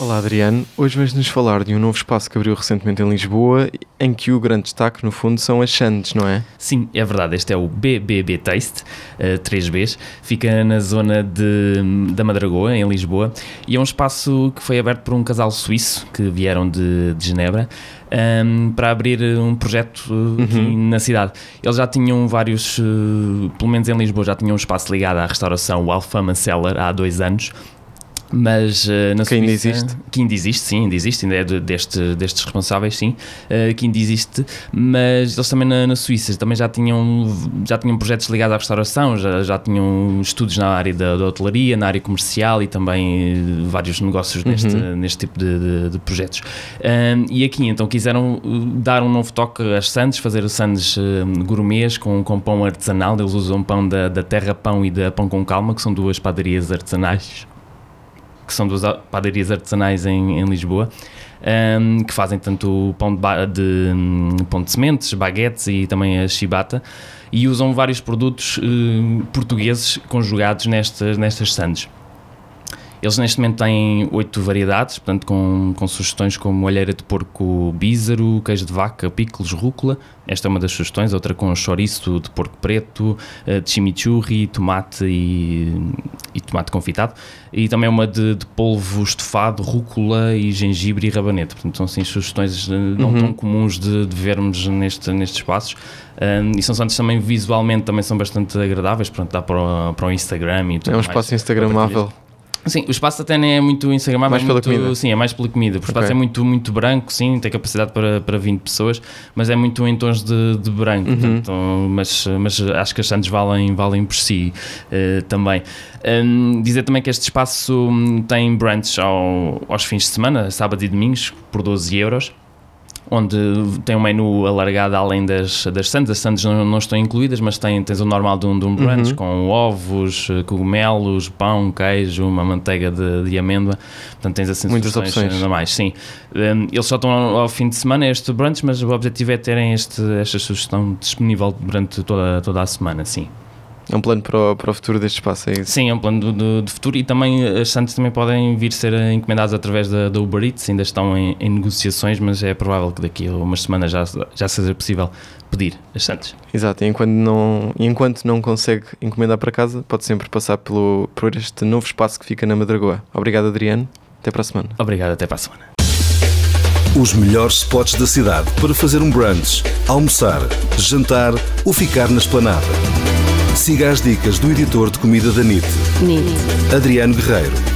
Olá Adriano, hoje vais-nos falar de um novo espaço que abriu recentemente em Lisboa, em que o grande destaque no fundo são as sandes, não é? Sim, é verdade, este é o BBB Taste, uh, 3Bs, fica na zona de, da Madragoa, em Lisboa, e é um espaço que foi aberto por um casal suíço que vieram de, de Genebra, um, ehm, para abrir um projeto uh, aqui uhum. na cidade. Eles já tinham vários, uh, pelo menos em Lisboa, já tinham um espaço ligado à restauração, o Alfama Cellar, há dois anos, mas uh, na que ainda existe? Que ainda existe, sim, ainda existe, ainda é de, deste, destes responsáveis, sim, uh, que ainda existe, mas eles também na, na, Suíça também já tinham, já tinham projetos ligados à restauração, já, já tinham estudos na área da, da hotelaria, na área comercial e também uh, vários negócios neste, uhum. neste tipo de, de, de projetos. e aqui então quiseram dar um novo toque às sandes, fazer sandes gourmets com, com pão artesanal, eles usam pão da, da Terra Pão e da Pão com Calma, que são duas padarias artesanais que são duas padarias artesanais em, em Lisboa, um, que fazem tanto pão de, de, um, pão de sementes, baguetes e também a chibata, e usam vários produtos uh, portugueses conjugados nestas, nestas sandes. Eles neste momento têm oito variedades, portanto com, com sugestões como alheira de porco bízaro, queijo de vaca, picles, rúcula. Esta é uma das sugestões. Outra com chouriço de porco preto, eh, de chimichurri, tomate e, e tomate confitado. E também uma de, de, polvo estofado, rúcula e gengibre e rabanete. Portanto são assim sugestões eh, não uhum. tão comuns de, de vermos neste, nestes espaços. Um, e são santos também visualmente também são bastante agradáveis, pronto, dá para o, para o Instagram e tudo É um espaço instagramável. Sim, o espaço até nem é muito instagramável. Mais é pela muito, comida? Sim, é mais pela comida. O espaço okay. é muito, muito branco, sim, tem capacidade para, para 20 pessoas, mas é muito em tons de, de branco. Uhum. Portanto, mas, mas acho que as Santos valem, valem por si uh, também. Um, dizer também que este espaço hum, tem brunch ao, aos fins de semana, sábado e domingos, por 12 euros onde tem um menu alargado além das, das sandes. As sandes não, não estão incluídas, mas tem, tens o normal de um, de um brunch uhum. com ovos, cogumelos, pão, queijo, uma manteiga de, de amêndoa. Portanto, tens assim Muitas opções. Ainda mais, sim. Um, eles só estão ao, ao, fim de semana, este brunch, mas o objetivo é terem este, esta sugestão disponível durante toda, toda a semana, sim. É um plano para o, para o futuro deste espaço, é isso? Sim, é um plano de, de futuro e também as Santos também podem vir ser encomendadas através da, da Uber Eats, ainda estão em, em, negociações, mas é provável que daqui a umas semanas já, já seja possível pedir as Santos. Exato, e enquanto não, enquanto não consegue encomendar para casa, pode sempre passar pelo, por este novo espaço que fica na Madragoa. Obrigado, Adriano. Até para a semana. Obrigado, até para a semana. Os melhores spots da cidade para fazer um brunch, almoçar, jantar ou ficar na esplanada. Siga as dicas do editor de comida da NIT, NIT. Adriano Guerreiro.